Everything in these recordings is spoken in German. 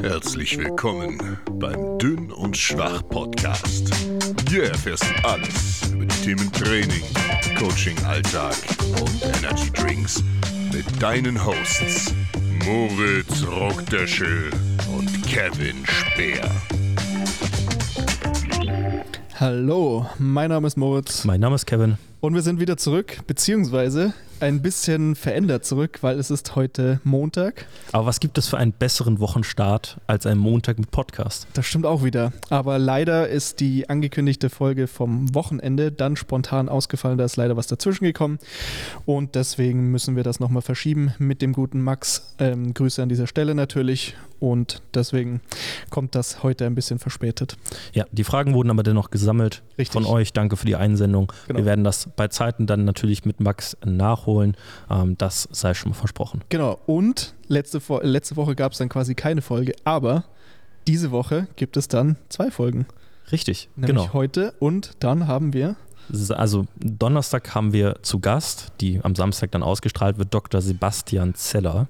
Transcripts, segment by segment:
Herzlich willkommen beim Dünn und Schwach Podcast. Hier erfährst du alles über die Themen Training, Coaching, Alltag und Energy Drinks mit deinen Hosts Moritz Rockdöschel und Kevin Speer. Hallo, mein Name ist Moritz Mein Name ist Kevin. und wir sind wieder zurück, beziehungsweise ein bisschen verändert zurück, weil es ist heute Montag. Aber was gibt es für einen besseren Wochenstart als ein Montag mit Podcast? Das stimmt auch wieder. Aber leider ist die angekündigte Folge vom Wochenende dann spontan ausgefallen. Da ist leider was dazwischen gekommen. Und deswegen müssen wir das nochmal verschieben mit dem guten Max. Ähm, Grüße an dieser Stelle natürlich. Und deswegen kommt das heute ein bisschen verspätet. Ja, die Fragen wurden aber dennoch gesammelt Richtig. von euch. Danke für die Einsendung. Genau. Wir werden das bei Zeiten dann natürlich mit Max nachholen. Ähm, das sei schon mal versprochen. Genau. Und letzte, letzte Woche gab es dann quasi keine Folge. Aber diese Woche gibt es dann zwei Folgen. Richtig, Nämlich genau. heute und dann haben wir Also Donnerstag haben wir zu Gast, die am Samstag dann ausgestrahlt wird, Dr. Sebastian Zeller.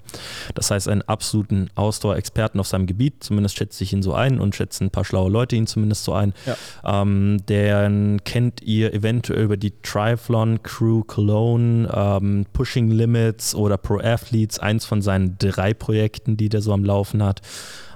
Das heißt, einen absoluten Ausdauerexperten auf seinem Gebiet. Zumindest schätze ich ihn so ein und schätzen ein paar schlaue Leute ihn zumindest so ein. Ja. Ähm, den kennt ihr eventuell über die Triathlon Crew Cologne, ähm, Pushing Limits oder Pro Athletes, eins von seinen drei Projekten, die der so am Laufen hat.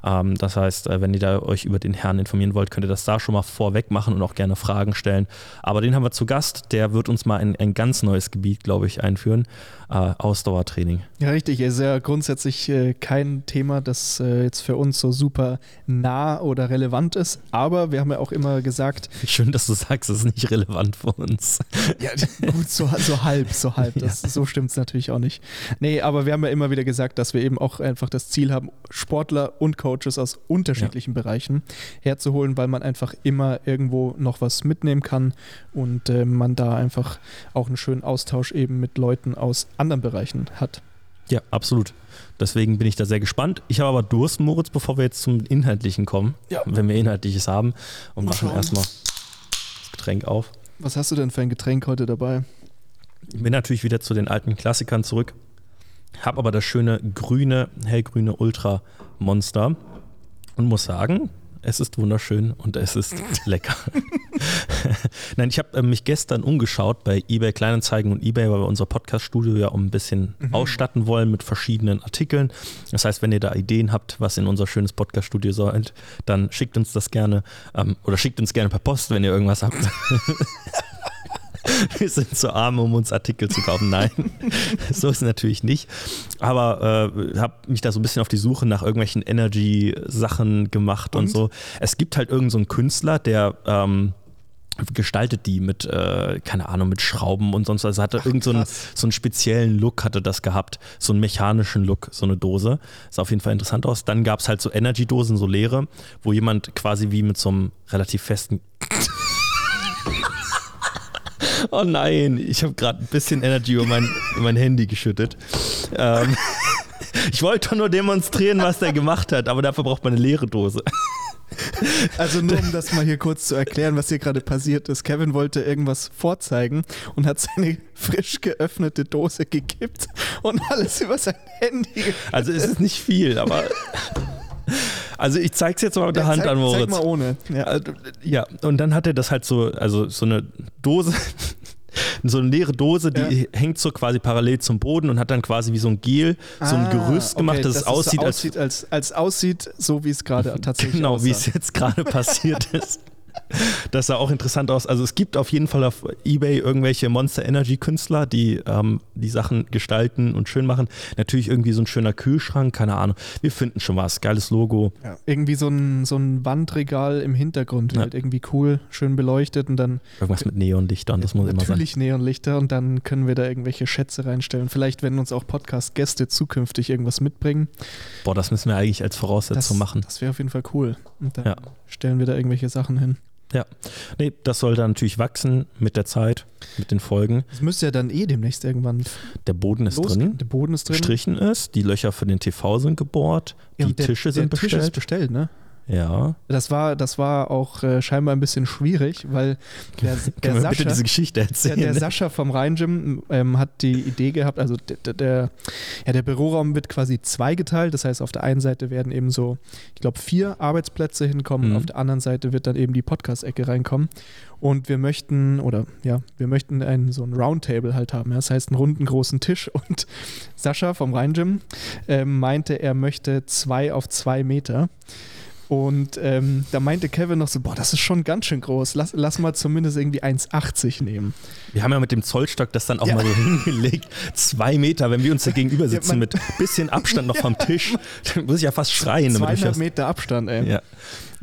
Ähm, das heißt, äh, wenn ihr da euch über den Herrn informieren wollt, könnt ihr das da schon mal vorweg machen und auch gerne Fragen stellen. Aber den haben wir zu Gast, der wird uns mal in ein ganz neues Gebiet, glaube ich, einführen. Äh, Ausdauertraining. Ja, richtig. Es ist ja grundsätzlich äh, kein Thema, das äh, jetzt für uns so super nah oder relevant ist. Aber wir haben ja auch immer gesagt, Schön, dass du sagst, es ist nicht relevant für uns. ja, gut, so, so halb, so halb. Das, So stimmt es natürlich auch nicht. Nee, aber wir haben ja immer wieder gesagt, dass wir eben auch einfach das Ziel haben, Sportler und Coaches aus unterschiedlichen Bereichen herzuholen, weil man einfach immer irgendwo noch was mitnehmen kann und äh, man da einfach auch einen schönen Austausch eben mit Leuten aus anderen Bereichen hat. Ja, absolut. Deswegen bin ich da sehr gespannt. Ich habe aber Durst, Moritz, bevor wir jetzt zum Inhaltlichen kommen, Ja. wenn wir Inhaltliches haben. Und machen erstmal das Getränk auf. Was hast du denn für ein Getränk heute dabei? Ich bin natürlich wieder zu den alten Klassikern zurück. Habe aber das schöne grüne, hellgrüne Ultra Monster und muss sagen, es ist wunderschön und es ist lecker. Nein, ich habe äh, mich gestern umgeschaut bei eBay Kleinanzeigen und eBay, weil wir unser Podcast-Studio ja um ein bisschen ausstatten wollen mit verschiedenen Artikeln. Das heißt, wenn ihr da Ideen habt, was in unser schönes Podcast-Studio soll, dann schickt uns das gerne ähm, oder schickt uns gerne per Post, wenn ihr irgendwas habt. Wir sind zu arm, um uns Artikel zu kaufen. Nein, so ist es natürlich nicht. Aber äh, habe mich da so ein bisschen auf die Suche nach irgendwelchen Energy-Sachen gemacht und, Und? so. Es gibt halt irgendeinen so einen Künstler, der ähm, gestaltet die mit, äh, keine Ahnung, mit Schrauben und sonst was. Also hatte irgend so einen, so einen speziellen Look, hatte das gehabt. So einen mechanischen Look, so eine Dose. Sah auf jeden Fall interessant aus. Dann gab es halt so Energy-Dosen, so leere, wo jemand quasi wie mit so einem relativ festen Oh nein, ich habe gerade ein bisschen Energy über mein, mein Handy geschüttet. Ähm, ich wollte doch nur demonstrieren, was der gemacht hat, aber dafür braucht man eine leere Dose. Also nur um das mal hier kurz zu erklären, was hier gerade passiert ist. Kevin wollte irgendwas vorzeigen und hat seine frisch geöffnete Dose gekippt und alles über sein Handy. Also es ist nicht viel, aber. Also ich zeig's jetzt mal mit der Ja, Hand zeig, an, Moritz. Zeig mal ohne. Ja. Also, Ja, und dann hat er das halt so, also so eine Dose, so eine leere Dose, die hängt so quasi parallel zum Boden und hat dann quasi wie so ein Gel, so ein Ah, Gerüst gemacht, okay, dass es so aussieht, als aussieht als, als aussieht, so wie es gerade tatsächlich Genau, wie es aussah. jetzt gerade passiert ist. Das sah auch interessant aus. Also es gibt auf jeden Fall auf Ebay irgendwelche Monster Energy Künstler, die ähm, die Sachen gestalten und schön machen. Natürlich irgendwie so ein schöner Kühlschrank, keine Ahnung. Wir finden schon was. Geiles Logo. Ja. Irgendwie so ein, so ein Wandregal im Hintergrund, Ja. halt irgendwie cool, schön beleuchtet und dann Irgendwas mit Neonlichtern, das muss immer sein. natürlich Neonlichter und dann können wir da irgendwelche Schätze reinstellen. Vielleicht, wenn uns auch Podcast-Gäste zukünftig irgendwas mitbringen. Boah, das müssen wir eigentlich als Voraussetzung machen. Das wäre auf jeden Fall cool. Und dann Ja. stellen wir da irgendwelche Sachen hin. Nee, das soll dann natürlich wachsen mit der Zeit, mit den Folgen. Das müsste ja dann eh demnächst irgendwann Der Boden ist losgehen. drin, Der Boden ist drin. gestrichen ist, die Löcher für den TV sind gebohrt, Ja, die der, Tische sind der Tisch ist bestellt. bestellt, ne? Ja. Das war, das war auch äh, scheinbar ein bisschen schwierig, weil der, der Sascha, bitte diese Geschichte der, erzählen? der Sascha vom Rhein-Gym ähm, hat die Idee gehabt, also der, der, ja, der Büroraum wird quasi zweigeteilt. Das heißt, auf der einen Seite werden eben so, ich glaube, vier Arbeitsplätze hinkommen, Mhm. auf der anderen Seite wird dann eben die Podcast-Ecke reinkommen. Und wir möchten, oder ja, wir möchten einen, so ein Roundtable halt haben. Ja? Das heißt, einen runden großen Tisch. Und Sascha vom Rhein-Gym ähm, meinte, er möchte zwei auf zwei Meter. Und ähm, da meinte Kevin noch so, boah, das ist schon ganz schön groß. Lass, lass mal zumindest irgendwie 1,80 nehmen. Wir haben ja mit dem Zollstock das dann auch Ja. mal so hingelegt. Zwei Meter, wenn wir uns da gegenüber sitzen man- mit bisschen Abstand noch vom Tisch, dann muss ich ja fast schreien. damit ich 200 das, Meter Abstand, ey. ja.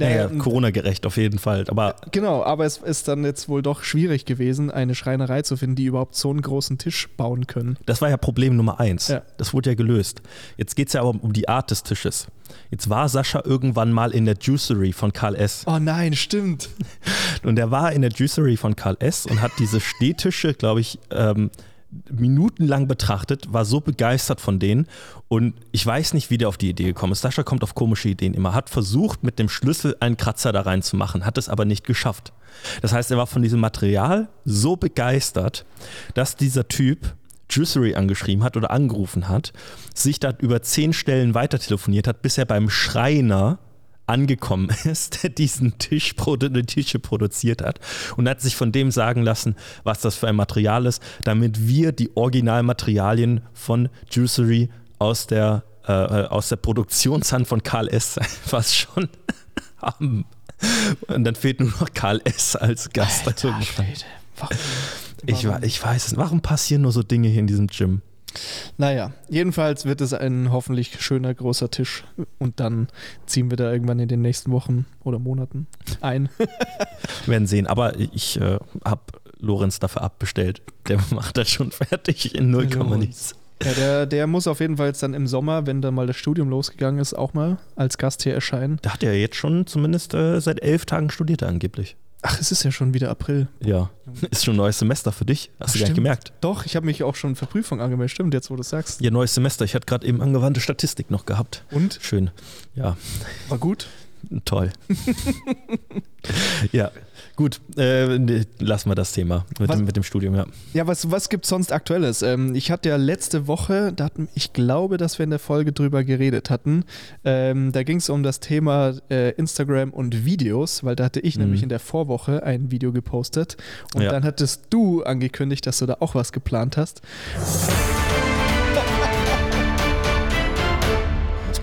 Naja, Corona-gerecht auf jeden Fall. Aber Genau, aber es ist dann jetzt wohl doch schwierig gewesen, eine Schreinerei zu finden, die überhaupt so einen großen Tisch bauen können. das war ja Problem Nummer eins. Ja. Das wurde ja gelöst. Jetzt geht es ja aber um die Art des Tisches. Jetzt war Sascha irgendwann mal in der Juicery von Karl S. Oh nein, stimmt. Und er war in der Juicery von Karl S. und hat diese Stehtische, glaube ich, ähm, minutenlang betrachtet, war so begeistert von denen und ich weiß nicht, wie der auf die Idee gekommen ist. Sascha kommt auf komische Ideen immer, hat versucht, mit dem Schlüssel einen Kratzer da reinzumachen, hat es aber nicht geschafft. Das heißt, er war von diesem Material so begeistert, dass dieser Typ Juicery angeschrieben hat oder angerufen hat, sich da über zehn Stellen weiter telefoniert hat, bis er beim Schreiner angekommen ist, der diesen Tisch, die Tische produziert hat und hat sich von dem sagen lassen, was das für ein Material ist, damit wir die Originalmaterialien von Juicery aus der, äh, aus der Produktionshand von Karl S. was schon haben. Und dann fehlt nur noch Karl S. als Gast. Alter. Warum? ich, ich weiß es. Warum passieren nur so Dinge hier in diesem Gym? Naja, jedenfalls wird es ein hoffentlich schöner großer Tisch und dann ziehen wir da irgendwann in den nächsten Wochen oder Monaten ein. Wir werden sehen. Aber ich äh, habe Lorenz dafür abbestellt. Der macht das schon fertig in 0, Lorenz. nichts. Ja, der, der muss auf jeden Fall jetzt dann im Sommer, wenn dann mal das Studium losgegangen ist, auch mal als Gast hier erscheinen. Da hat er jetzt schon zumindest äh, seit elf Tagen studiert er angeblich. Ach, es ist ja schon wieder April. Ja. Ist schon ein neues Semester für dich. Hast Ach, du gar nicht gemerkt. Doch, ich habe mich auch schon für Prüfung angemeldet. Stimmt, jetzt wo du es sagst. Ja, neues Semester. Ich hatte gerade eben angewandte Statistik noch gehabt. Und? Schön. Ja, War gut? Toll. ja, gut. Äh, lassen wir das Thema mit Was- dem, mit dem Studium, ja. Ja, was, was gibt es sonst Aktuelles? Ähm, ich hatte ja letzte Woche, da hatten, ich glaube, dass wir in der Folge drüber geredet hatten. Ähm, da ging es um das Thema äh, Instagram und Videos, weil da hatte ich Mhm. nämlich in der Vorwoche ein Video gepostet und Ja. dann hattest du angekündigt, dass du da auch was geplant hast.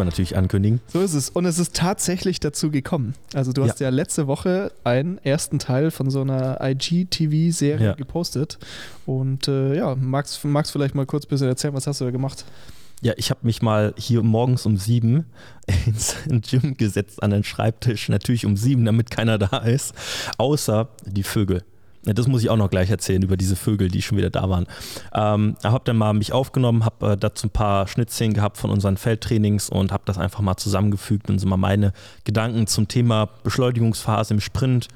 Man natürlich ankündigen. So ist es. Und es ist tatsächlich dazu gekommen. Also du hast ja, letzte Woche einen ersten Teil von so einer IGTV-Serie Ja. gepostet. Und äh, ja, magst, magst vielleicht mal kurz ein bisschen erzählen, was hast du da gemacht? Ja, ich habe mich mal hier morgens um sieben ins Gym gesetzt an den Schreibtisch. Natürlich um sieben, damit keiner da ist. Außer die Vögel. Das muss ich auch noch gleich erzählen über diese Vögel, die schon wieder da waren. Ähm, habe dann mal mich aufgenommen, habe äh, dazu ein paar Schnittszenen gehabt von unseren Feldtrainings und habe das einfach mal zusammengefügt und so mal meine Gedanken zum Thema Beschleunigungsphase im Sprint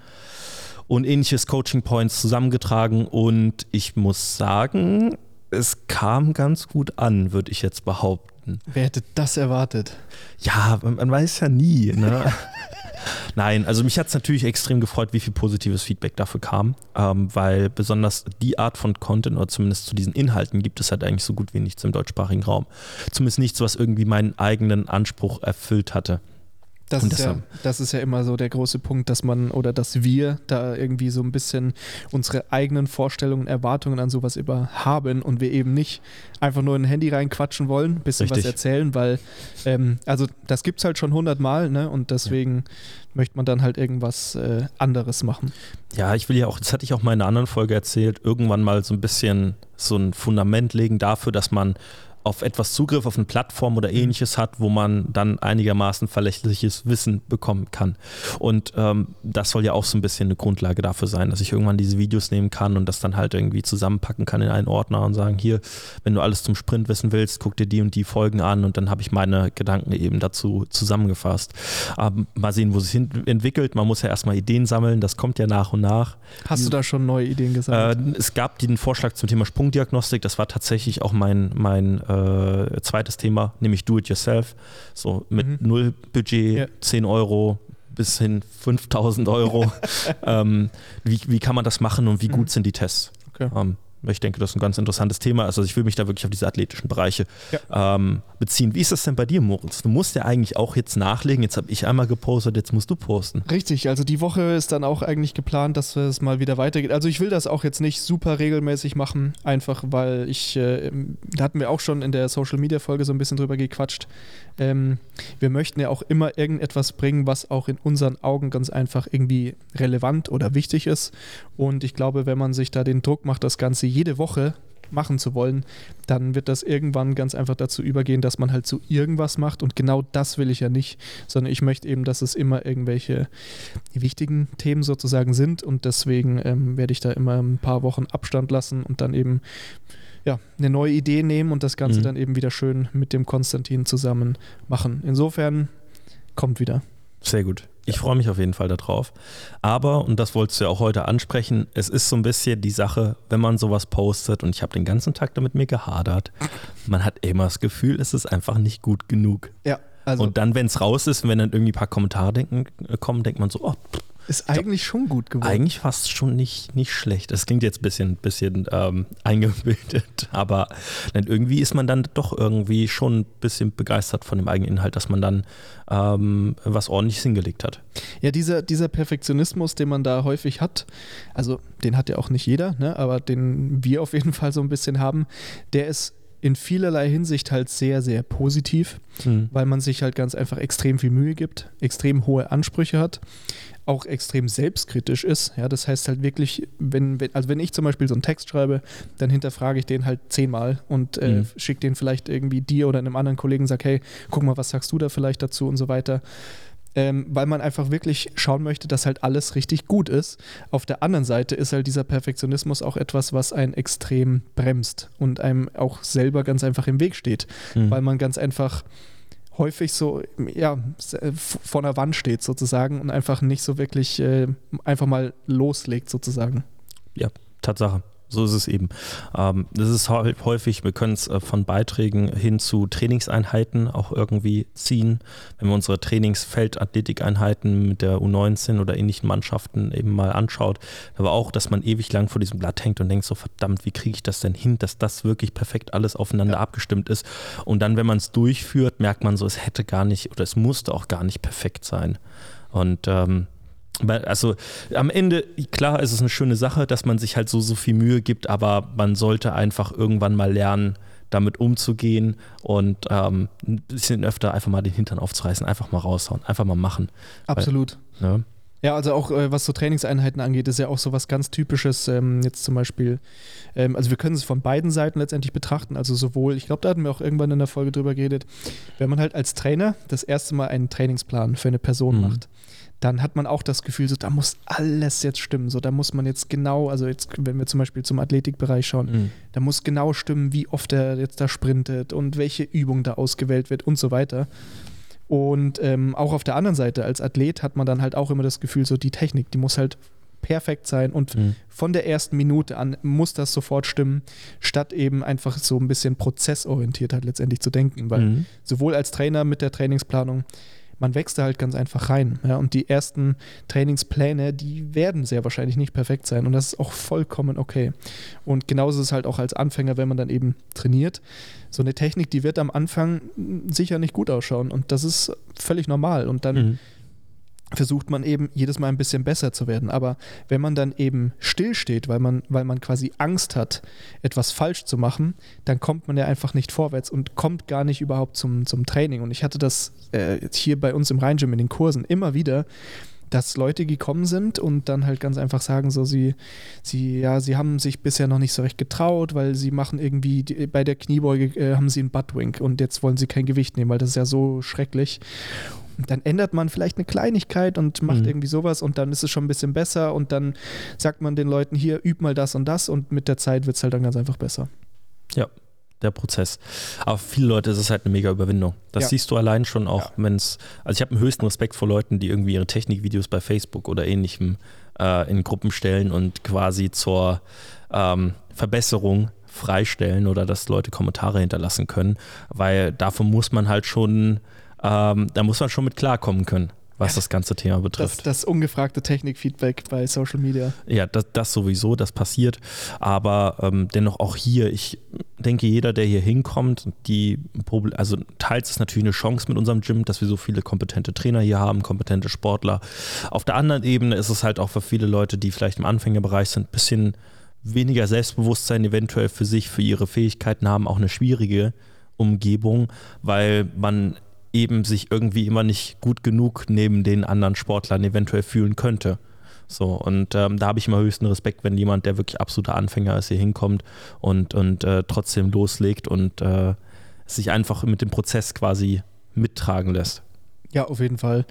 und ähnliches Coaching Points zusammengetragen und ich muss sagen, es kam ganz gut an, würde ich jetzt behaupten. Wer hätte das erwartet? Ja, man, man weiß ja nie. Ne? Nein, also mich hat es natürlich extrem gefreut, wie viel positives Feedback dafür kam, ähm, weil besonders die Art von Content oder zumindest zu diesen Inhalten gibt es halt eigentlich so gut wie nichts im deutschsprachigen Raum. Zumindest nichts, was irgendwie meinen eigenen Anspruch erfüllt hatte. Das Und ist, ja, das ist ja immer so der große Punkt, dass man oder dass wir da irgendwie so ein bisschen unsere eigenen Vorstellungen, Erwartungen an sowas über haben und wir eben nicht einfach nur in ein Handy reinquatschen wollen, bisschen was Richtig. erzählen, weil, ähm, also das gibt es halt schon hundertmal, ne? Und deswegen möchte man dann halt irgendwas äh, anderes machen. Ja, ich will ja auch, das hatte ich auch mal in einer anderen Folge erzählt, irgendwann mal so ein bisschen so ein Fundament legen dafür, dass man auf etwas Zugriff auf eine Plattform oder ähnliches hat, wo man dann einigermaßen verlässliches Wissen bekommen kann. Und ähm, das soll ja auch so ein bisschen eine Grundlage dafür sein, dass ich irgendwann diese Videos nehmen kann und das dann halt irgendwie zusammenpacken kann in einen Ordner und sagen, hier, wenn du alles zum Sprint wissen willst, guck dir die und die Folgen an und dann habe ich meine Gedanken eben dazu zusammengefasst. Ähm, mal sehen, wo es hin entwickelt. Man muss ja erstmal Ideen sammeln, das kommt ja nach und nach. Hast du da schon neue Ideen gesagt? Äh, es gab den Vorschlag zum Thema Sprungdiagnostik, das war tatsächlich auch mein, mein äh, zweites Thema, nämlich Do It Yourself. So mit Mhm. null Budget, Ja. 10 Euro, bis hin 5000 Euro. ähm, wie, wie kann man das machen und wie gut mhm. sind die Tests? Okay. Ähm, ich denke, das ist ein ganz interessantes Thema. Also ich will mich da wirklich auf diese athletischen Bereiche ja. ähm, beziehen. Wie ist das denn bei dir, Moritz? Du musst ja eigentlich auch jetzt nachlegen. Jetzt habe ich einmal gepostet, jetzt musst du posten. Richtig, also die Woche ist dann auch eigentlich geplant, dass es mal wieder weitergeht. Also ich will das auch jetzt nicht super regelmäßig machen, einfach weil ich, äh, da hatten wir auch schon in der Social Media Folge so ein bisschen drüber gequatscht. Ähm, wir möchten ja auch immer irgendetwas bringen, was auch in unseren Augen ganz einfach irgendwie relevant oder wichtig ist. Und ich glaube, wenn man sich da den Druck macht, das Ganze jede Woche machen zu wollen, dann wird das irgendwann ganz einfach dazu übergehen, dass man halt so irgendwas macht und genau das will ich ja nicht, sondern ich möchte eben, dass es immer irgendwelche wichtigen Themen sozusagen sind und deswegen ähm, werde ich da immer ein paar Wochen Abstand lassen und dann eben ja, eine neue Idee nehmen und das Ganze mhm. dann eben wieder schön mit dem Konstantin zusammen machen. Insofern kommt wieder. Sehr gut. Ich freue mich auf jeden Fall darauf. Aber, und das wolltest du ja auch heute ansprechen, es ist so ein bisschen die Sache, wenn man sowas postet, und ich habe den ganzen Tag damit mir gehadert, man hat immer das Gefühl, es ist einfach nicht gut genug. Ja. Also und dann, wenn es raus ist, wenn dann irgendwie ein paar Kommentare denken, äh, kommen, denkt man so, oh, ist eigentlich schon gut geworden. Eigentlich fast schon nicht, nicht schlecht. Das klingt jetzt ein bisschen, bisschen ähm, eingebildet, aber dann irgendwie ist man dann doch irgendwie schon ein bisschen begeistert von dem eigenen Inhalt, dass man dann ähm, was ordentliches hingelegt hat. Ja, dieser, dieser Perfektionismus, den man da häufig hat, also den hat ja auch nicht jeder, ne, aber den wir auf jeden Fall so ein bisschen haben, der ist in vielerlei Hinsicht halt sehr, sehr positiv, mhm. weil man sich halt ganz einfach extrem viel Mühe gibt, extrem hohe Ansprüche hat auch extrem selbstkritisch ist. Ja, das heißt halt wirklich, wenn, wenn, also wenn ich zum Beispiel so einen Text schreibe, dann hinterfrage ich den halt zehnmal und äh, mhm. schicke den vielleicht irgendwie dir oder einem anderen Kollegen, sag, hey, guck mal, was sagst du da vielleicht dazu und so weiter. Ähm, weil man einfach wirklich schauen möchte, dass halt alles richtig gut ist. Auf der anderen Seite ist halt dieser Perfektionismus auch etwas, was einen extrem bremst und einem auch selber ganz einfach im Weg steht, mhm. weil man ganz einfach häufig so ja, äh, vor der Wand steht sozusagen und einfach nicht so wirklich äh, einfach mal loslegt sozusagen. Ja, Tatsache. So ist es eben. Ähm, das ist häufig, wir können es äh, von Beiträgen hin zu Trainingseinheiten auch irgendwie ziehen. Wenn man unsere Trainingsfeldathletikeinheiten mit der U19 oder ähnlichen Mannschaften eben mal anschaut, aber auch, dass man ewig lang vor diesem Blatt hängt und denkt so, verdammt, wie kriege ich das denn hin, dass das wirklich perfekt alles aufeinander ja. abgestimmt ist. Und dann, wenn man es durchführt, merkt man so, es hätte gar nicht oder es musste auch gar nicht perfekt sein. Und ähm, also am Ende, klar ist es eine schöne Sache, dass man sich halt so, so viel Mühe gibt, aber man sollte einfach irgendwann mal lernen, damit umzugehen und ähm, ein bisschen öfter einfach mal den Hintern aufzureißen, einfach mal raushauen, einfach mal machen. Absolut. Weil, ne? Ja, also auch äh, was so Trainingseinheiten angeht, ist ja auch so was ganz Typisches. Ähm, jetzt zum Beispiel, ähm, also wir können es von beiden Seiten letztendlich betrachten. Also sowohl, ich glaube, da hatten wir auch irgendwann in der Folge drüber geredet, wenn man halt als Trainer das erste Mal einen Trainingsplan für eine Person mhm. macht dann hat man auch das Gefühl, so da muss alles jetzt stimmen. So, da muss man jetzt genau, also jetzt, wenn wir zum Beispiel zum Athletikbereich schauen, mhm. da muss genau stimmen, wie oft er jetzt da sprintet und welche Übung da ausgewählt wird und so weiter. Und ähm, auch auf der anderen Seite, als Athlet hat man dann halt auch immer das Gefühl, so die Technik, die muss halt perfekt sein und mhm. von der ersten Minute an muss das sofort stimmen, statt eben einfach so ein bisschen prozessorientiert halt letztendlich zu denken, weil mhm. sowohl als Trainer mit der Trainingsplanung man wächst da halt ganz einfach rein. Ja, und die ersten Trainingspläne, die werden sehr wahrscheinlich nicht perfekt sein. Und das ist auch vollkommen okay. Und genauso ist es halt auch als Anfänger, wenn man dann eben trainiert. So eine Technik, die wird am Anfang sicher nicht gut ausschauen. Und das ist völlig normal. Und dann mhm versucht man eben jedes Mal ein bisschen besser zu werden. Aber wenn man dann eben stillsteht, weil man, weil man quasi Angst hat, etwas falsch zu machen, dann kommt man ja einfach nicht vorwärts und kommt gar nicht überhaupt zum, zum Training. Und ich hatte das äh, hier bei uns im Rheingym in den Kursen immer wieder, dass Leute gekommen sind und dann halt ganz einfach sagen, so sie, sie, ja, sie haben sich bisher noch nicht so recht getraut, weil sie machen irgendwie die, bei der Kniebeuge äh, haben sie einen Buttwink und jetzt wollen sie kein Gewicht nehmen, weil das ist ja so schrecklich dann ändert man vielleicht eine Kleinigkeit und macht mhm. irgendwie sowas und dann ist es schon ein bisschen besser und dann sagt man den Leuten hier, üb mal das und das und mit der Zeit wird es halt dann ganz einfach besser. Ja, der Prozess. Aber für viele Leute ist es halt eine mega Überwindung. Das ja. siehst du allein schon auch, ja. wenn es, also ich habe einen höchsten Respekt vor Leuten, die irgendwie ihre Technikvideos bei Facebook oder ähnlichem äh, in Gruppen stellen und quasi zur ähm, Verbesserung freistellen oder dass Leute Kommentare hinterlassen können, weil dafür muss man halt schon ähm, da muss man schon mit klarkommen können. was das ganze Thema Das, betrifft. das ungefragte Technikfeedback bei Social Media. Ja, das, das sowieso, das passiert. Aber ähm, dennoch auch hier, ich denke, jeder, der hier hinkommt, die also teils ist natürlich eine Chance mit unserem Gym, dass wir so viele kompetente Trainer hier haben, kompetente Sportler. Auf der anderen Ebene ist es halt auch für viele Leute, die vielleicht im Anfängerbereich sind, ein bisschen weniger Selbstbewusstsein eventuell für sich, für ihre Fähigkeiten haben, auch eine schwierige Umgebung, weil man eben sich irgendwie immer nicht gut genug neben den anderen Sportlern eventuell fühlen könnte. So, und ähm, da habe ich immer höchsten Respekt, wenn jemand, der wirklich absoluter Anfänger ist, hier hinkommt und, und äh, trotzdem loslegt und äh, sich einfach mit dem Prozess quasi mittragen lässt. Ja, auf jeden Fall.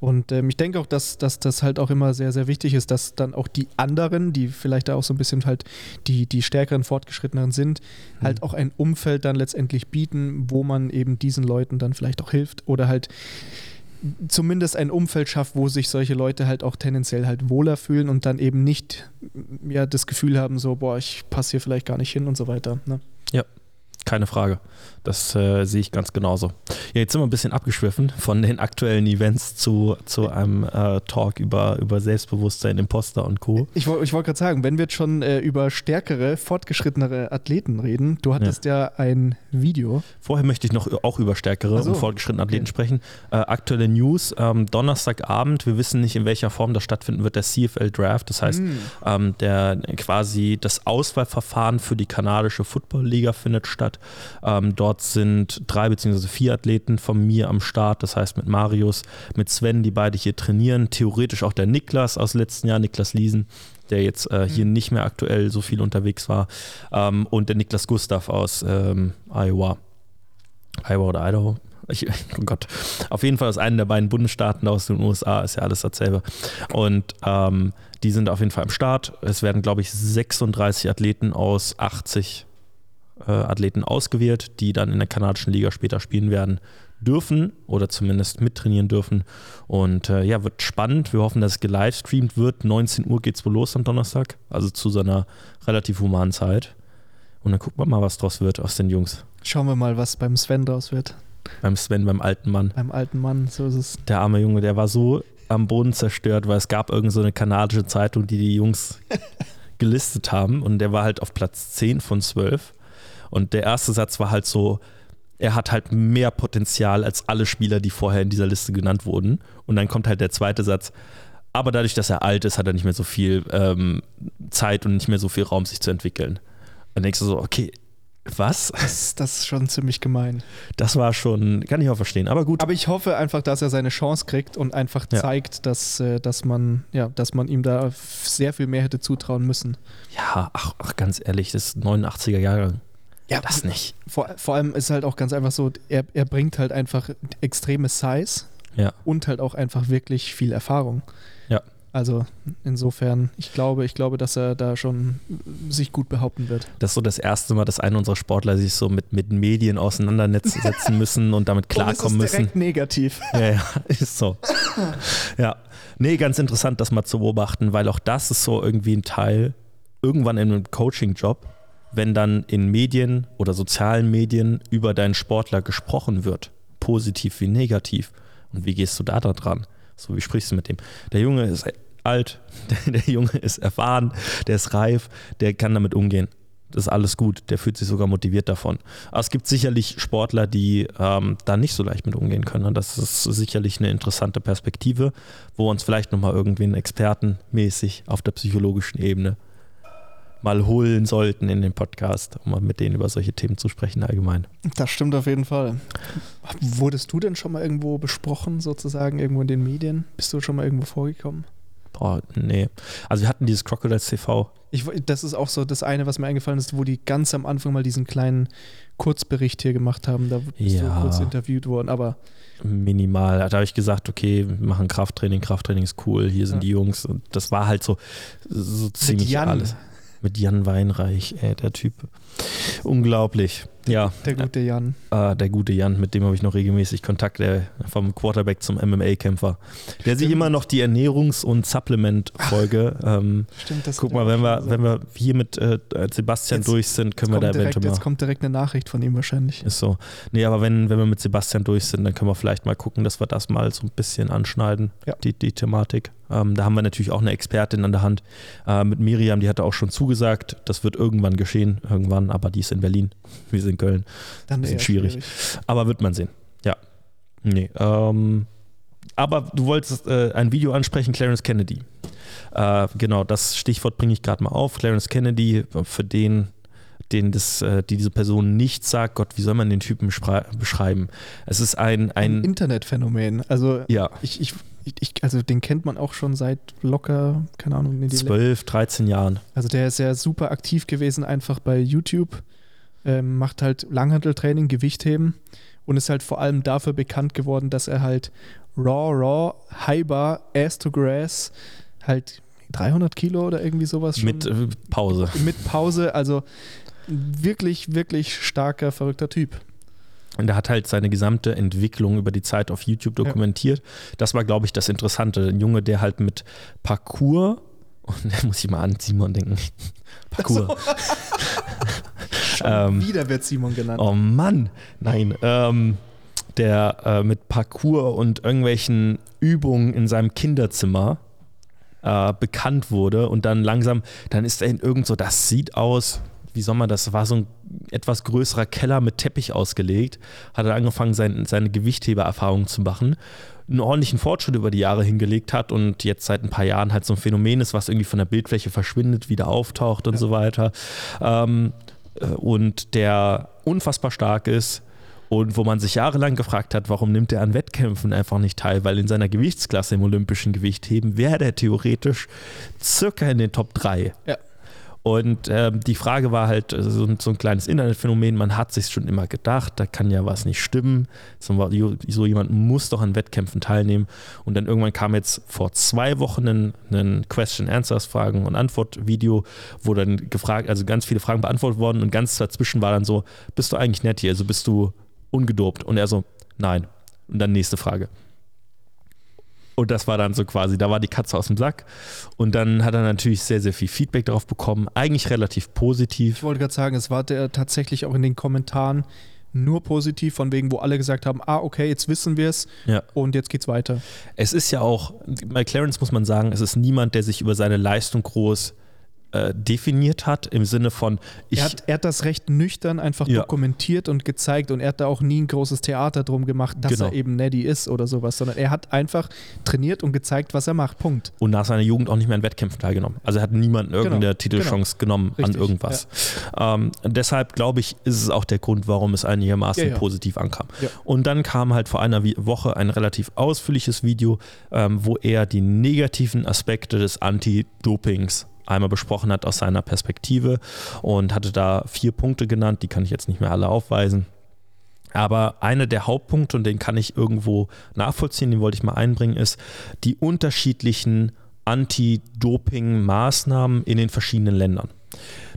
Und ähm, ich denke auch, dass, dass das halt auch immer sehr, sehr wichtig ist, dass dann auch die anderen, die vielleicht da auch so ein bisschen halt die, die stärkeren, fortgeschritteneren sind, halt auch ein Umfeld dann letztendlich bieten, wo man eben diesen Leuten dann vielleicht auch hilft oder halt zumindest ein Umfeld schafft, wo sich solche Leute halt auch tendenziell halt wohler fühlen und dann eben nicht ja, das Gefühl haben, so, boah, ich passe hier vielleicht gar nicht hin und so weiter. Ne? Keine Frage. Das äh, sehe ich ganz genauso. Ja, jetzt sind wir ein bisschen abgeschwiffen von den aktuellen Events zu, zu einem äh, Talk über, über Selbstbewusstsein, Imposter und Co. Ich, ich wollte gerade sagen, wenn wir jetzt schon äh, über stärkere, fortgeschrittenere Athleten reden, du hattest ja, ein Video. Vorher möchte ich noch auch über stärkere so. und fortgeschrittene Athleten Okay. sprechen. Äh, aktuelle News, ähm, Donnerstagabend, wir wissen nicht, in welcher Form das stattfinden wird, der CFL Draft. Das heißt, Hm. ähm, der quasi das Auswahlverfahren für die kanadische Football-Liga findet statt. Ähm, dort sind drei beziehungsweise vier Athleten von mir am Start. Das heißt mit Marius, mit Sven, die beide hier trainieren. Theoretisch auch der Niklas aus letzten Jahr, Niklas Liesen, der jetzt äh, hier nicht mehr aktuell so viel unterwegs war. Ähm, und der Niklas Gustav aus ähm, Iowa. Iowa oder Idaho. Ich, oh Gott. Auf jeden Fall aus einem der beiden Bundesstaaten aus den USA, ist ja alles dasselbe. Und ähm, die sind auf jeden Fall am Start. Es werden, glaube ich, 36 Athleten aus 80 äh, Athleten ausgewählt, die dann in der kanadischen Liga später spielen werden dürfen oder zumindest mittrainieren dürfen. Und äh, ja, wird spannend. Wir hoffen, dass es gelivestreamt wird. 19 Uhr geht es wohl los am Donnerstag, also zu so einer relativ humanen Zeit. Und dann gucken wir mal, was draus wird aus den Jungs. Schauen wir mal, was beim Sven draus wird. Beim Sven, beim alten Mann. Beim alten Mann, so ist es. Der arme Junge, der war so am Boden zerstört, weil es gab irgend so eine kanadische Zeitung, die die Jungs gelistet haben und der war halt auf Platz 10 von 12 und der erste Satz war halt so, er hat halt mehr Potenzial als alle Spieler, die vorher in dieser Liste genannt wurden und dann kommt halt der zweite Satz, aber dadurch, dass er alt ist, hat er nicht mehr so viel ähm, Zeit und nicht mehr so viel Raum, sich zu entwickeln. Dann denkst du so, okay, was? Das, das ist schon ziemlich gemein. Das war schon, kann ich auch verstehen, aber gut. Aber ich hoffe einfach, dass er seine Chance kriegt und einfach Ja. zeigt, dass, äh, dass, man, ja, dass man ihm da sehr viel mehr hätte zutrauen müssen. Ja, ach, ach ganz ehrlich, das ist 89er Jahrgang. Ja, Das nicht. Vor, vor allem ist halt auch ganz einfach so, er, er bringt halt einfach extreme Size Ja. und halt auch einfach wirklich viel Erfahrung. Ja. Also insofern, ich glaube, ich glaube, dass er da schon sich gut behaupten wird. Das ist so das erste Mal, dass einer unserer Sportler sich so mit, mit Medien auseinandersetzen müssen und damit klarkommen und es ist müssen. direkt negativ. Ja, ja, ist so. Ja, nee, ganz interessant, das mal zu beobachten, weil auch das ist so irgendwie ein Teil, irgendwann in einem Coaching-Job, wenn dann in Medien oder sozialen Medien über deinen Sportler gesprochen wird, positiv wie negativ. Und wie gehst du da da dran? So, wie sprichst du mit dem? Der Junge ist alt, der, der Junge ist erfahren, der ist reif, der kann damit umgehen. Das ist alles gut, der fühlt sich sogar motiviert davon. Aber es gibt sicherlich Sportler, die ähm, da nicht so leicht mit umgehen können. Und das ist sicherlich eine interessante Perspektive, wo uns vielleicht nochmal irgendwen expertenmäßig auf der psychologischen Ebene mal holen sollten in den Podcast, um mal mit denen über solche Themen zu sprechen allgemein. Das stimmt auf jeden Fall. Wurdest du denn schon mal irgendwo besprochen, sozusagen, irgendwo in den Medien? Bist du schon mal irgendwo vorgekommen? Boah, nee. Also wir hatten dieses Crocodiles TV. Ich, das ist auch so das eine, was mir eingefallen ist, wo die ganz am Anfang mal diesen kleinen Kurzbericht hier gemacht haben. Da bist Ja. du kurz interviewt worden. Aber minimal. Da habe ich gesagt, okay, wir machen Krafttraining, Krafttraining ist cool, hier sind Ja. die Jungs. Und das war halt so, so ziemlich Jan. alles. Mit Jan Weinreich, ey, der Typ. Unglaublich. Ja, Der gute Jan. äh, der gute Jan, mit dem habe ich noch regelmäßig Kontakt, der vom Quarterback zum MMA-Kämpfer. Der sich immer noch die Ernährungs- und Supplement-Folge. Ähm, Stimmt, das guck mal, wenn wir, wenn wir hier mit äh, Sebastian Jetzt- durch sind, können wir da direkt, eventuell Jetzt mal. kommt direkt eine Nachricht von ihm wahrscheinlich. Ist so. Nee, aber wenn, wenn wir mit Sebastian durch sind, dann können wir vielleicht mal gucken, dass wir das mal so ein bisschen anschneiden, Ja. die, die Thematik. Ähm, da haben wir natürlich auch eine Expertin an der Hand. Äh, mit Miriam, die hatte auch schon zugesagt, das wird irgendwann geschehen, irgendwann, aber die ist in Berlin, wir sind in Köln. Dann Bisschen eher schwierig. Aber wird man sehen. Ja. Nee. Ähm, aber du wolltest äh, ein Video ansprechen, Clarence Kennedy. Äh, genau, das Stichwort bringe ich gerade mal auf. Clarence Kennedy, für den, den das, äh, die diese Person nicht sagt, Gott, wie soll man den Typen beschrei- beschreiben? Es ist ein, Ein ein Internetphänomen. Also ja, ich, ich, ich, also den kennt man auch schon seit locker, keine Ahnung, nee, die 12, 13 Jahren. Also der ist ja super aktiv gewesen, einfach bei YouTube. Ähm, macht halt Langhanteltraining, Gewichtheben und ist halt vor allem dafür bekannt geworden, dass er halt Raw, Raw, High Bar, Ass to Grass, halt 300 Kilo oder irgendwie sowas schon. Mit äh, Pause. mit Pause, also wirklich, wirklich starker, verrückter Typ. Und er hat halt seine gesamte Entwicklung über die Zeit auf YouTube dokumentiert. Das war, glaube ich, das Interessante. Ein Junge, der halt mit Parcours, und da muss ich mal an Simon denken. Parcours. Ähm, Wieder wird Simon genannt. Oh Mann, nein. Ähm, der äh, mit Parcours und irgendwelchen Übungen in seinem Kinderzimmer äh, bekannt wurde und dann langsam, dann ist er in irgend so, das sieht aus, wie soll man das, war so ein etwas größerer Keller mit Teppich ausgelegt, hat er angefangen, sein, seine Gewichthebererfahrungen zu machen, einen ordentlichen Fortschritt über die Jahre hingelegt hat und jetzt seit ein paar Jahren halt so ein Phänomen ist, was irgendwie von der Bildfläche verschwindet, wieder auftaucht und Ja. so weiter. Ähm, äh, und der unfassbar stark ist und wo man sich jahrelang gefragt hat, warum nimmt er an Wettkämpfen einfach nicht teil, weil in seiner Gewichtsklasse im olympischen Gewichtheben wäre der theoretisch circa in den Top 3. Ja. Und ähm, die Frage war halt äh, so, ein- so ein kleines Internetphänomen, man hat sich schon immer gedacht, da kann ja was nicht stimmen. So, so jemand muss doch an Wettkämpfen teilnehmen. Und dann irgendwann kam jetzt vor zwei Wochen ein, ein Question-Answers-Fragen- und Antwort-Video, wo dann gefragt, also ganz viele Fragen beantwortet wurden und ganz dazwischen war dann so, bist du eigentlich nett hier? Also bist du ungedopt? Und er so, nein. Und dann nächste Frage. Und das war dann so quasi, da war die Katze aus dem Sack. Und dann hat er natürlich sehr, sehr viel Feedback darauf bekommen. Eigentlich relativ positiv. Ich wollte gerade sagen, es war der tatsächlich auch in den Kommentaren nur positiv, von wegen, wo alle gesagt haben, ah, okay, jetzt wissen wir es Ja. und jetzt geht's weiter. Es ist ja auch, bei Clarence muss man sagen, es ist niemand, der sich über seine Leistung groß äh, definiert hat, im Sinne von, ich, er, hat, er hat das recht nüchtern einfach Ja. dokumentiert und gezeigt und er hat da auch nie ein großes Theater drum gemacht, dass Genau. er eben Neddy ist oder sowas, sondern er hat einfach trainiert und gezeigt, was er macht. Punkt. und nach seiner Jugend auch nicht mehr an Wettkämpfen teilgenommen. Also er hat niemanden irgendeine Genau, Titelchance genommen an Richtig, irgendwas. Ähm, deshalb glaube ich, ist es auch der Grund, warum es einigermaßen Ja, ja. positiv ankam. Ja. Und dann kam halt vor einer Woche ein relativ ausführliches Video, ähm, wo er die negativen Aspekte des Anti-Dopings einmal besprochen hat aus seiner Perspektive und hatte da vier Punkte genannt, die kann ich jetzt nicht mehr alle aufweisen. Aber einer der Hauptpunkte, und den kann ich irgendwo nachvollziehen, den wollte ich mal einbringen, ist die unterschiedlichen Anti-Doping-Maßnahmen in den verschiedenen Ländern.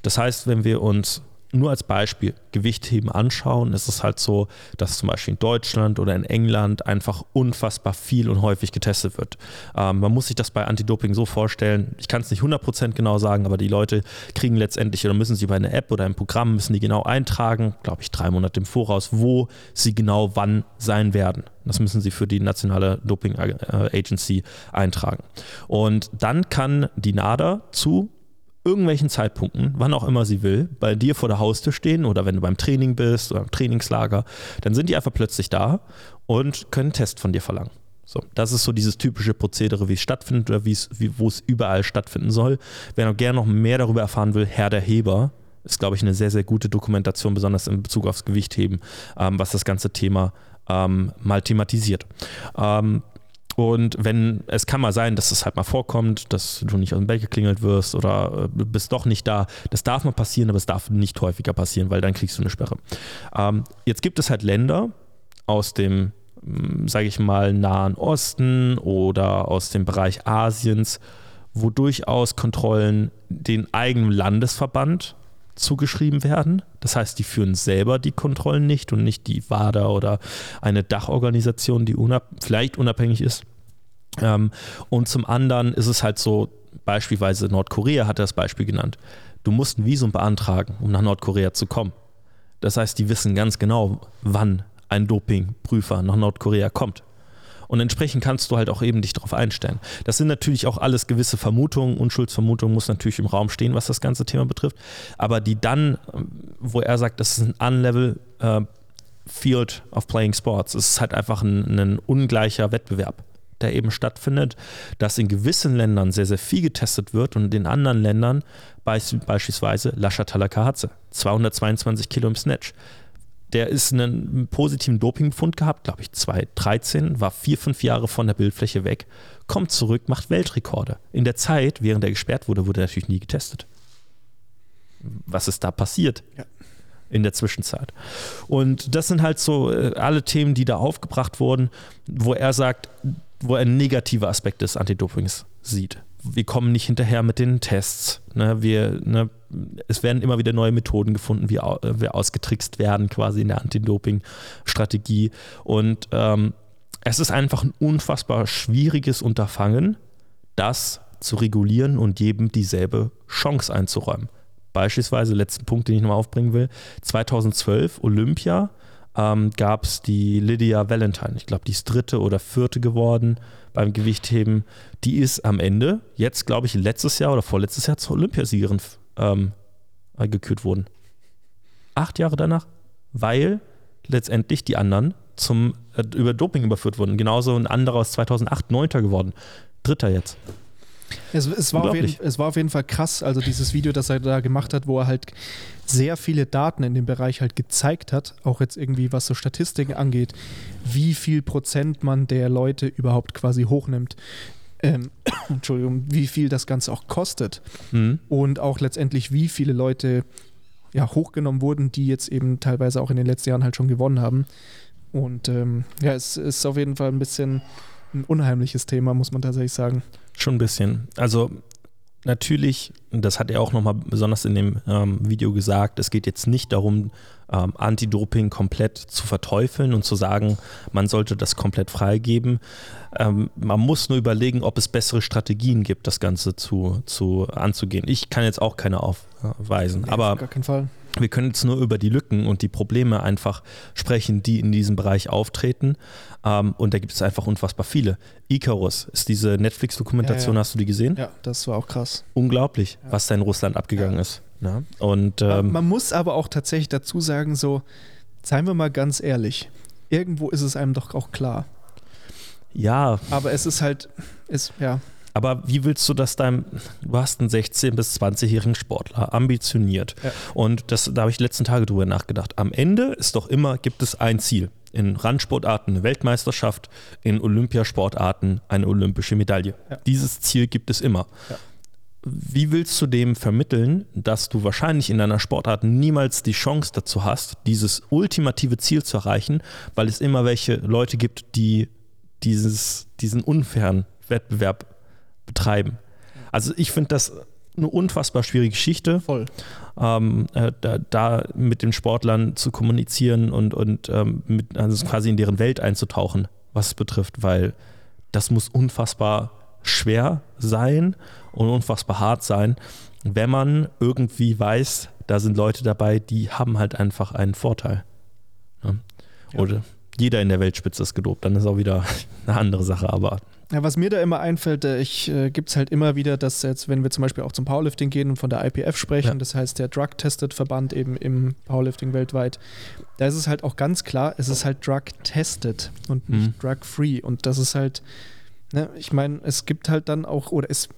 Das heißt, wenn wir uns nur als Beispiel Gewichtheben anschauen, ist es halt so, dass zum Beispiel in Deutschland oder in England einfach unfassbar viel und häufig getestet wird. Ähm, man muss sich das bei Anti-Doping so vorstellen, ich kann es nicht 100% genau sagen, aber die Leute kriegen letztendlich oder müssen sie bei einer App oder einem Programm, müssen die genau eintragen, glaube ich drei Monate im Voraus, wo sie genau wann sein werden. Das müssen sie für die nationale Doping Agency eintragen. Und dann kann die NADA zu irgendwelchen Zeitpunkten, wann auch immer sie will, bei dir vor der Haustür stehen oder wenn du beim Training bist oder im Trainingslager, dann sind die einfach plötzlich da und können einen Test von dir verlangen. So, das ist so dieses typische Prozedere, wie es stattfindet oder wie es, wo es überall stattfinden soll. Wer noch gerne noch mehr darüber erfahren will, Herr der Heber, ist, glaube ich, eine sehr, sehr gute Dokumentation, besonders in Bezug aufs Gewichtheben, ähm, was das ganze Thema ähm, mal thematisiert. Ähm, und wenn, es kann mal sein, dass es halt mal vorkommt, dass du nicht aus dem Bett geklingelt wirst oder äh, du bist doch nicht da. Das darf mal passieren, aber es darf nicht häufiger passieren, weil dann kriegst du eine Sperre. Ähm, jetzt gibt es halt Länder aus dem, sage ich mal, Nahen Osten oder aus dem Bereich Asiens, wo durchaus Kontrollen den eigenen Landesverband zugeschrieben werden. Das heißt, die führen selber die Kontrollen nicht und nicht die WADA oder eine Dachorganisation, die unab vielleicht unabhängig ist. Ähm, und zum anderen ist es halt so, beispielsweise Nordkorea hat das Beispiel genannt. Du musst ein Visum beantragen, um nach Nordkorea zu kommen. Das heißt, die wissen ganz genau, wann ein Dopingprüfer nach Nordkorea kommt. Und entsprechend kannst du halt auch eben dich darauf einstellen. Das sind natürlich auch alles gewisse Vermutungen. Unschuldsvermutung muss natürlich im Raum stehen, was das ganze Thema betrifft. Aber die dann, wo er sagt, das ist ein Unlevel äh, Field of Playing Sports, es ist halt einfach ein, ein ungleicher Wettbewerb der eben stattfindet, dass in gewissen Ländern sehr, sehr viel getestet wird und in anderen Ländern, beispielsweise Lascha Talakahatze, 222 Kilo im Snatch, der ist einen positiven Dopingbefund gehabt, glaube ich 2013, war vier, fünf Jahre von der Bildfläche weg, kommt zurück, macht Weltrekorde. In der Zeit, während er gesperrt wurde, wurde er natürlich nie getestet. Was ist da passiert? Ja. In der Zwischenzeit. Und das sind halt so äh, alle Themen, die da aufgebracht wurden, wo er sagt, wo er negative Aspekte des Antidopings sieht wir kommen nicht hinterher mit den Tests. Ne? Wir, ne? Es werden immer wieder neue Methoden gefunden, wie wir ausgetrickst werden, quasi in der Anti-Doping-Strategie. Und ähm, es ist einfach ein unfassbar schwieriges Unterfangen, das zu regulieren und jedem dieselbe Chance einzuräumen. Beispielsweise, letzten Punkt, den ich nochmal aufbringen will: 2012 Olympia ähm, gab es die Lydia Valentine. Ich glaube, die ist dritte oder vierte geworden beim Gewichtheben. Die ist am Ende, jetzt glaube ich, letztes Jahr oder vorletztes Jahr zur Olympiasiegerin ähm, gekürt worden. Acht Jahre danach, weil letztendlich die anderen zum, äh, über Doping überführt wurden. Genauso ein anderer aus 2008 Neunter geworden. Dritter jetzt. Es, es, war jeden, es, war auf jeden, Fall krass, also dieses Video, das er da gemacht hat, wo er halt sehr viele Daten in dem Bereich halt gezeigt hat, auch jetzt irgendwie was so Statistiken angeht, wie viel Prozent man der Leute überhaupt quasi hochnimmt. Ähm, Entschuldigung, wie viel das Ganze auch kostet mhm. und auch letztendlich wie viele Leute ja, hochgenommen wurden, die jetzt eben teilweise auch in den letzten Jahren halt schon gewonnen haben. Und ähm, ja, es ist auf jeden Fall ein bisschen ein unheimliches Thema, muss man tatsächlich sagen. Schon ein bisschen. Also natürlich, das hat er auch nochmal besonders in dem ähm, Video gesagt, es geht jetzt nicht darum, ähm, Anti-Doping komplett zu verteufeln und zu sagen, man sollte das komplett freigeben. Ähm, man muss nur überlegen, ob es bessere Strategien gibt, das Ganze zu, zu anzugehen. Ich kann jetzt auch keine aufweisen, nee, aber auf gar keinen Fall. Wir können jetzt nur über die Lücken und die Probleme einfach sprechen, die in diesem Bereich auftreten. Ähm, und da gibt es einfach unfassbar viele. Icarus ist diese Netflix-Dokumentation, ja, ja. hast du die gesehen? Ja, das war auch krass. Unglaublich, ja. was da in Russland abgegangen ist. Ja? Und, ähm, man muss aber auch tatsächlich dazu sagen, so, seien wir mal ganz ehrlich, irgendwo ist es einem doch auch klar. Ja. Aber es ist halt, ist, ja. Aber wie willst du das deinem, du hast einen 16- bis 20-jährigen Sportler, ambitioniert. Ja. Und das, da habe ich die letzten Tage drüber nachgedacht. Am Ende ist doch immer, gibt es ein Ziel. In Randsportarten eine Weltmeisterschaft, in Olympiasportarten eine olympische Medaille. Ja. Dieses Ziel gibt es immer. Ja. Wie willst du dem vermitteln, dass du wahrscheinlich in deiner Sportart niemals die Chance dazu hast, dieses ultimative Ziel zu erreichen, weil es immer welche Leute gibt, die dieses, diesen unfairen Wettbewerb betreiben. Also ich finde das eine unfassbar schwierige Geschichte. Voll. Ähm, äh, da, da, mit den Sportlern zu kommunizieren und, und ähm, mit, also quasi in deren Welt einzutauchen, was es betrifft, weil das muss unfassbar schwer sein und unfassbar hart sein, wenn man irgendwie weiß, da sind Leute dabei, die haben halt einfach einen Vorteil. Ne? Ja. Oder jeder in der Weltspitze ist gedopt, dann ist auch wieder eine andere Sache, aber ja, was mir da immer einfällt, äh, ich äh, gibt es halt immer wieder, dass jetzt, wenn wir zum Beispiel auch zum Powerlifting gehen und von der IPF sprechen, ja. das heißt der Drug-Tested-Verband eben im Powerlifting weltweit, da ist es halt auch ganz klar, es ist halt Drug-Tested und nicht mhm. Drug-Free. Und das ist halt, ne, ich meine, es gibt halt dann auch, oder es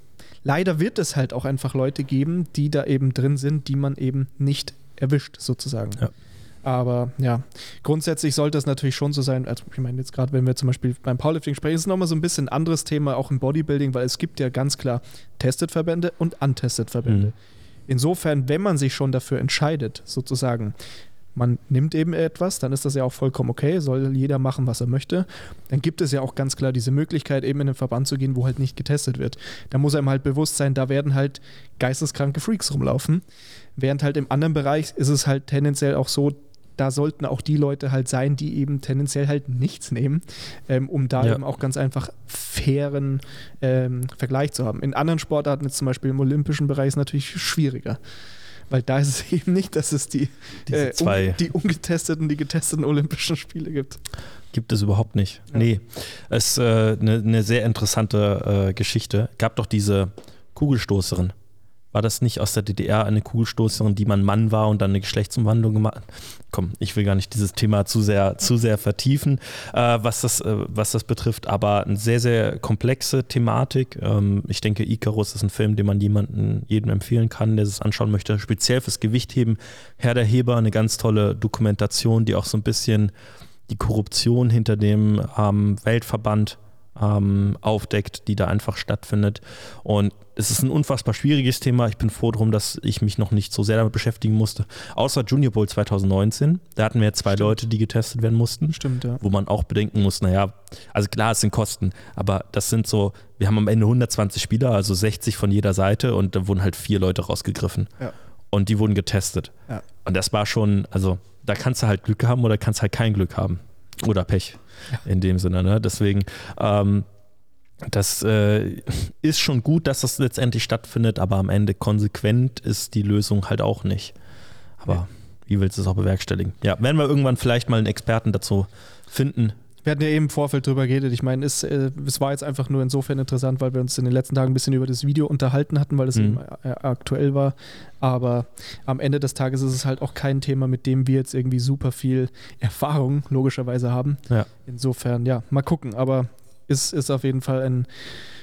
leider wird es halt auch einfach Leute geben, die da eben drin sind, die man eben nicht erwischt, sozusagen. Ja. Aber ja, grundsätzlich sollte es natürlich schon so sein, also ich meine jetzt gerade, wenn wir zum Beispiel beim Powerlifting sprechen, ist es nochmal so ein bisschen ein anderes Thema, auch im Bodybuilding, weil es gibt ja ganz klar Tested-Verbände und Untested-Verbände. Mhm. Insofern, wenn man sich schon dafür entscheidet, sozusagen, man nimmt eben etwas, dann ist das ja auch vollkommen okay, soll jeder machen, was er möchte. Dann gibt es ja auch ganz klar diese Möglichkeit, eben in den Verband zu gehen, wo halt nicht getestet wird. Da muss einem halt bewusst sein, da werden halt geisteskranke Freaks rumlaufen. Während halt im anderen Bereich ist es halt tendenziell auch so, da sollten auch die Leute halt sein, die eben tendenziell halt nichts nehmen, ähm, um da ja. eben auch ganz einfach fairen ähm, Vergleich zu haben. In anderen Sportarten, jetzt zum Beispiel im olympischen Bereich, ist natürlich schwieriger. Weil da ist es eben nicht, dass es die, äh, un die ungetesteten, die getesteten Olympischen Spiele gibt. Gibt es überhaupt nicht. Ja. Nee. Es ist eine äh, ne, ne sehr interessante äh, Geschichte. Gab doch diese Kugelstoßerin war das nicht aus der DDR eine Kugelstoßerin, die man Mann war und dann eine Geschlechtsumwandlung gemacht hat? Komm, ich will gar nicht dieses Thema zu sehr, zu sehr vertiefen, äh, was, das, äh, was das betrifft, aber eine sehr, sehr komplexe Thematik. Ähm, ich denke, Icarus ist ein Film, den man jemanden, jedem empfehlen kann, der es anschauen möchte, speziell fürs Gewichtheben. Herr der Heber, eine ganz tolle Dokumentation, die auch so ein bisschen die Korruption hinter dem ähm, Weltverband ähm, aufdeckt, die da einfach stattfindet. Und es ist ein unfassbar schwieriges Thema. Ich bin froh darum, dass ich mich noch nicht so sehr damit beschäftigen musste. Außer Junior Bowl 2019. Da hatten wir ja zwei Stimmt. Leute, die getestet werden mussten. Stimmt, ja. Wo man auch bedenken muss, naja, also klar, es sind Kosten, aber das sind so, wir haben am Ende 120 Spieler, also 60 von jeder Seite und da wurden halt vier Leute rausgegriffen. Ja. Und die wurden getestet. Ja. Und das war schon, also da kannst du halt Glück haben oder kannst halt kein Glück haben. Oder Pech. In dem Sinne. Ne? Deswegen, ähm, das äh, ist schon gut, dass das letztendlich stattfindet, aber am Ende konsequent ist die Lösung halt auch nicht. Aber ja. wie willst du es auch bewerkstelligen? Ja, werden wir irgendwann vielleicht mal einen Experten dazu finden, wir hatten ja eben im Vorfeld drüber geredet. Ich meine, es, äh, es war jetzt einfach nur insofern interessant, weil wir uns in den letzten Tagen ein bisschen über das Video unterhalten hatten, weil es mhm. eben äh, aktuell war. Aber am Ende des Tages ist es halt auch kein Thema, mit dem wir jetzt irgendwie super viel Erfahrung logischerweise haben. Ja. Insofern, ja, mal gucken. Aber ist, ist auf jeden Fall ein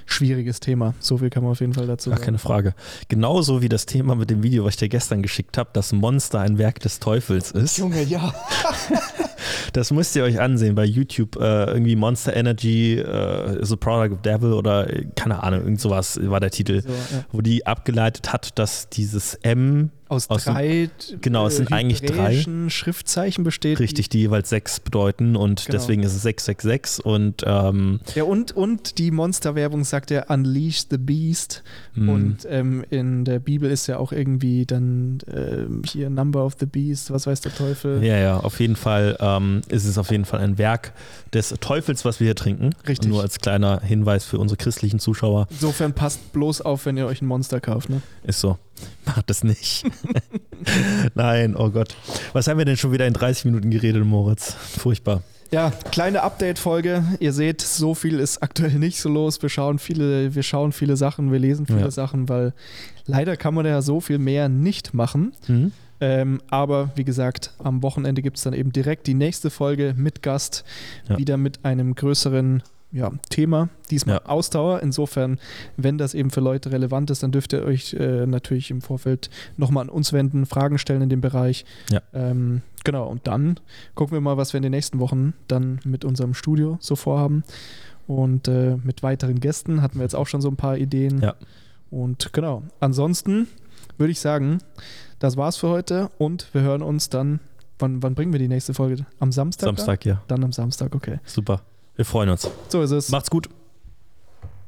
schwieriges Thema. So viel kann man auf jeden Fall dazu Gar sagen. keine Frage. Genauso wie das Thema mit dem Video, was ich dir gestern geschickt habe, dass Monster ein Werk des Teufels ist. Junge, ja. das müsst ihr euch ansehen bei YouTube. Äh, irgendwie Monster Energy äh, is a Product of Devil oder äh, keine Ahnung, irgend sowas war der Titel, so, ja. wo die abgeleitet hat, dass dieses M aus, aus drei genau, es sind eigentlich drei Schriftzeichen besteht. Richtig, die jeweils sechs bedeuten und genau. deswegen ist es 666 und ähm, ja und und die Monsterwerbung sagt ja Unleash the Beast hm. und ähm, in der Bibel ist ja auch irgendwie dann ähm, hier Number of the Beast, was weiß der Teufel. Ja ja, auf jeden Fall ähm, ist es auf jeden Fall ein Werk des Teufels, was wir hier trinken. Richtig. Nur als kleiner Hinweis für unsere christlichen Zuschauer. Insofern passt bloß auf, wenn ihr euch ein Monster kauft. Ne? Ist so. Macht das nicht. Nein, oh Gott. Was haben wir denn schon wieder in 30 Minuten geredet, Moritz? Furchtbar. Ja, kleine Update-Folge. Ihr seht, so viel ist aktuell nicht so los. Wir schauen viele, wir schauen viele Sachen, wir lesen viele ja. Sachen, weil leider kann man ja so viel mehr nicht machen. Mhm. Ähm, aber wie gesagt, am Wochenende gibt es dann eben direkt die nächste Folge mit Gast, ja. wieder mit einem größeren ja, Thema, diesmal ja. Ausdauer. Insofern, wenn das eben für Leute relevant ist, dann dürft ihr euch äh, natürlich im Vorfeld nochmal an uns wenden, Fragen stellen in dem Bereich. Ja. Ähm, genau, und dann gucken wir mal, was wir in den nächsten Wochen dann mit unserem Studio so vorhaben. Und äh, mit weiteren Gästen hatten wir jetzt auch schon so ein paar Ideen. Ja. Und genau, ansonsten würde ich sagen, das war's für heute und wir hören uns dann. Wann, wann bringen wir die nächste Folge? Am Samstag? Samstag, dann? ja. Dann am Samstag, okay. Super. Wir freuen uns. So ist es. Macht's gut.